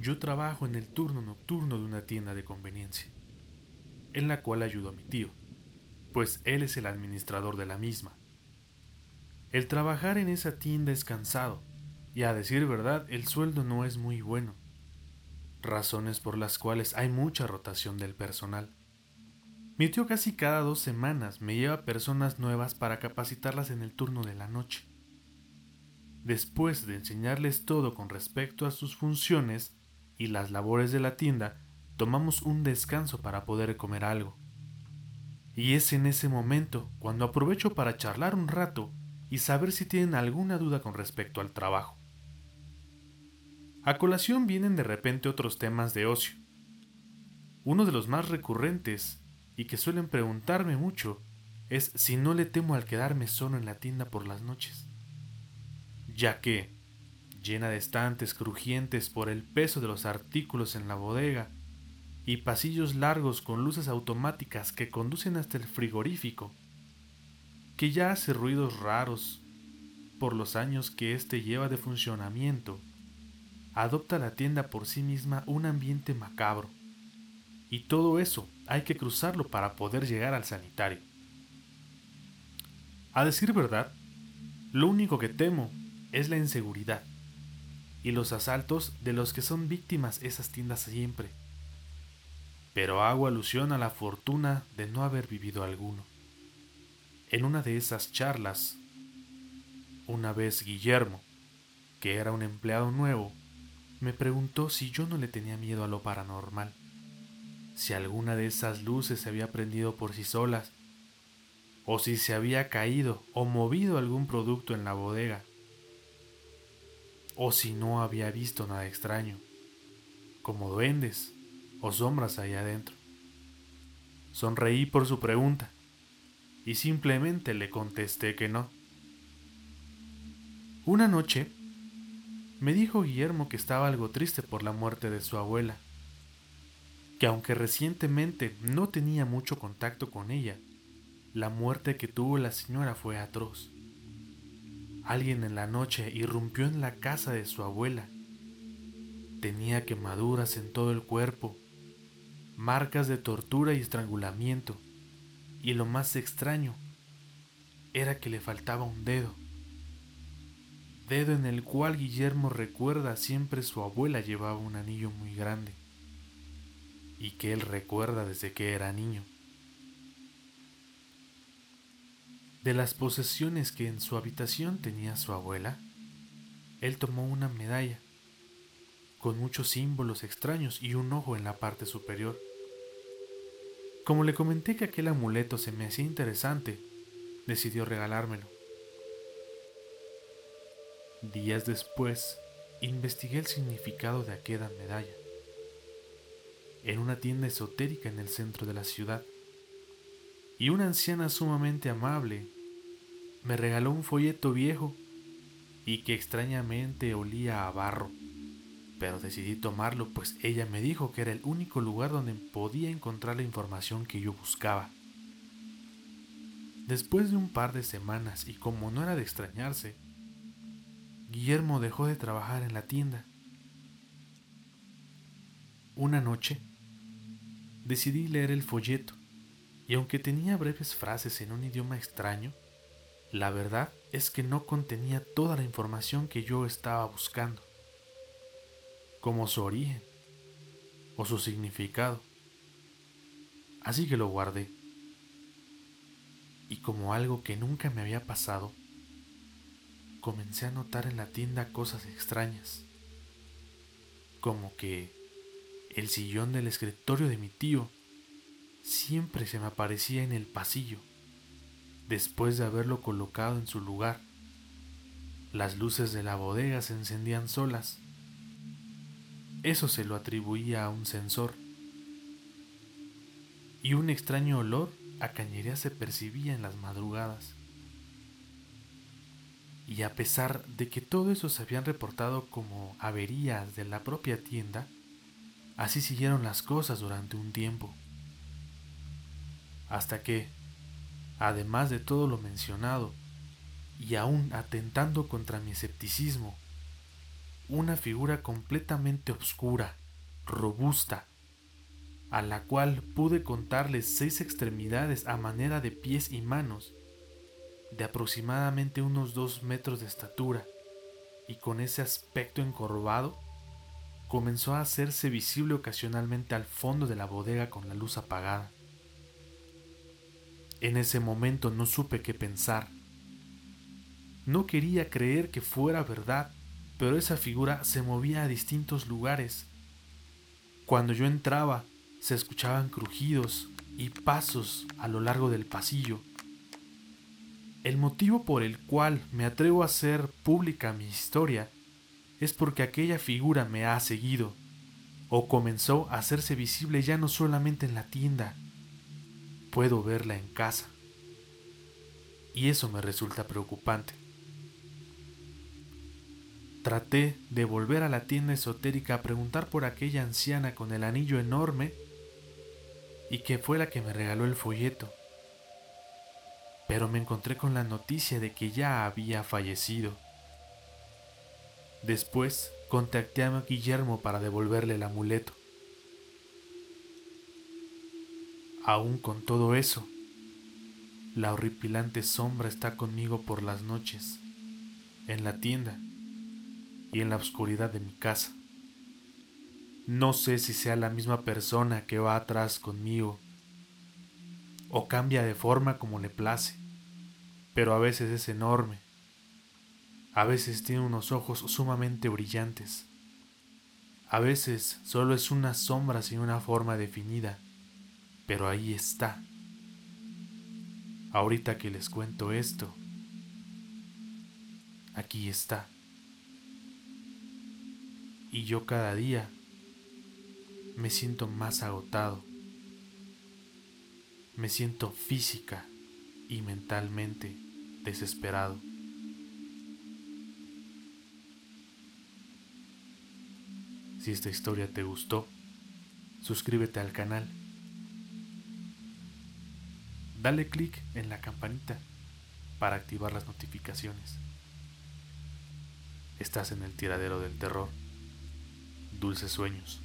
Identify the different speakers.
Speaker 1: yo trabajo en el turno nocturno de una tienda de conveniencia, en la cual ayudo a mi tío, pues él es el administrador de la misma. El trabajar en esa tienda es cansado, y a decir verdad el sueldo no es muy bueno, razones por las cuales hay mucha rotación del personal. Mi tío casi cada dos semanas me lleva personas nuevas para capacitarlas en el turno de la noche. Después de enseñarles todo con respecto a sus funciones y las labores de la tienda, tomamos un descanso para poder comer algo. Y es en ese momento cuando aprovecho para charlar un rato y saber si tienen alguna duda con respecto al trabajo. A colación vienen de repente otros temas de ocio. Uno de los más recurrentes y que suelen preguntarme mucho es si no le temo al quedarme solo en la tienda por las noches, ya que, llena de estantes crujientes por el peso de los artículos en la bodega, y pasillos largos con luces automáticas que conducen hasta el frigorífico, que ya hace ruidos raros por los años que éste lleva de funcionamiento, adopta la tienda por sí misma un ambiente macabro. Y todo eso hay que cruzarlo para poder llegar al sanitario. A decir verdad, lo único que temo es la inseguridad y los asaltos de los que son víctimas esas tiendas siempre. Pero hago alusión a la fortuna de no haber vivido alguno. En una de esas charlas, una vez Guillermo, que era un empleado nuevo, me preguntó si yo no le tenía miedo a lo paranormal, si alguna de esas luces se había prendido por sí solas, o si se había caído o movido algún producto en la bodega, o si no había visto nada extraño, como duendes o sombras ahí adentro. Sonreí por su pregunta y simplemente le contesté que no. Una noche me dijo Guillermo que estaba algo triste por la muerte de su abuela, que aunque recientemente no tenía mucho contacto con ella, la muerte que tuvo la señora fue atroz. Alguien en la noche irrumpió en la casa de su abuela. Tenía quemaduras en todo el cuerpo, marcas de tortura y estrangulamiento, y lo más extraño era que le faltaba un dedo dedo en el cual Guillermo recuerda siempre su abuela llevaba un anillo muy grande y que él recuerda desde que era niño. De las posesiones que en su habitación tenía su abuela, él tomó una medalla con muchos símbolos extraños y un ojo en la parte superior. Como le comenté que aquel amuleto se me hacía interesante, decidió regalármelo. Días después, investigué el significado de aquella medalla. En una tienda esotérica en el centro de la ciudad. Y una anciana sumamente amable me regaló un folleto viejo y que extrañamente olía a barro. Pero decidí tomarlo pues ella me dijo que era el único lugar donde podía encontrar la información que yo buscaba. Después de un par de semanas y como no era de extrañarse, Guillermo dejó de trabajar en la tienda. Una noche, decidí leer el folleto, y aunque tenía breves frases en un idioma extraño, la verdad es que no contenía toda la información que yo estaba buscando, como su origen o su significado. Así que lo guardé. Y como algo que nunca me había pasado, comencé a notar en la tienda cosas extrañas, como que el sillón del escritorio de mi tío siempre se me aparecía en el pasillo, después de haberlo colocado en su lugar. Las luces de la bodega se encendían solas. Eso se lo atribuía a un sensor. Y un extraño olor a cañería se percibía en las madrugadas. Y a pesar de que todo eso se habían reportado como averías de la propia tienda, así siguieron las cosas durante un tiempo. Hasta que, además de todo lo mencionado, y aún atentando contra mi escepticismo, una figura completamente oscura robusta, a la cual pude contarle seis extremidades a manera de pies y manos, de aproximadamente unos dos metros de estatura, y con ese aspecto encorvado, comenzó a hacerse visible ocasionalmente al fondo de la bodega con la luz apagada. En ese momento no supe qué pensar. No quería creer que fuera verdad, pero esa figura se movía a distintos lugares. Cuando yo entraba, se escuchaban crujidos y pasos a lo largo del pasillo. El motivo por el cual me atrevo a hacer pública mi historia es porque aquella figura me ha seguido, o comenzó a hacerse visible ya no solamente en la tienda, puedo verla en casa. Y eso me resulta preocupante. Traté de volver a la tienda esotérica a preguntar por aquella anciana con el anillo enorme y que fue la que me regaló el folleto. Pero me encontré con la noticia de que ya había fallecido. Después contacté a Guillermo para devolverle el amuleto. Aún con todo eso, la horripilante sombra está conmigo por las noches, en la tienda y en la oscuridad de mi casa. No sé si sea la misma persona que va atrás conmigo o cambia de forma como le place, pero a veces es enorme a veces tiene unos ojos sumamente brillantes. A veces solo es una sombra sin una forma definida, pero ahí está. Ahorita que les cuento esto, aquí está. Y yo cada día me siento más agotado. Me siento física y mentalmente desesperado. Si esta historia te gustó, suscríbete al canal. Dale clic en la campanita para activar las notificaciones. Estás en el tiradero del terror. Dulces sueños.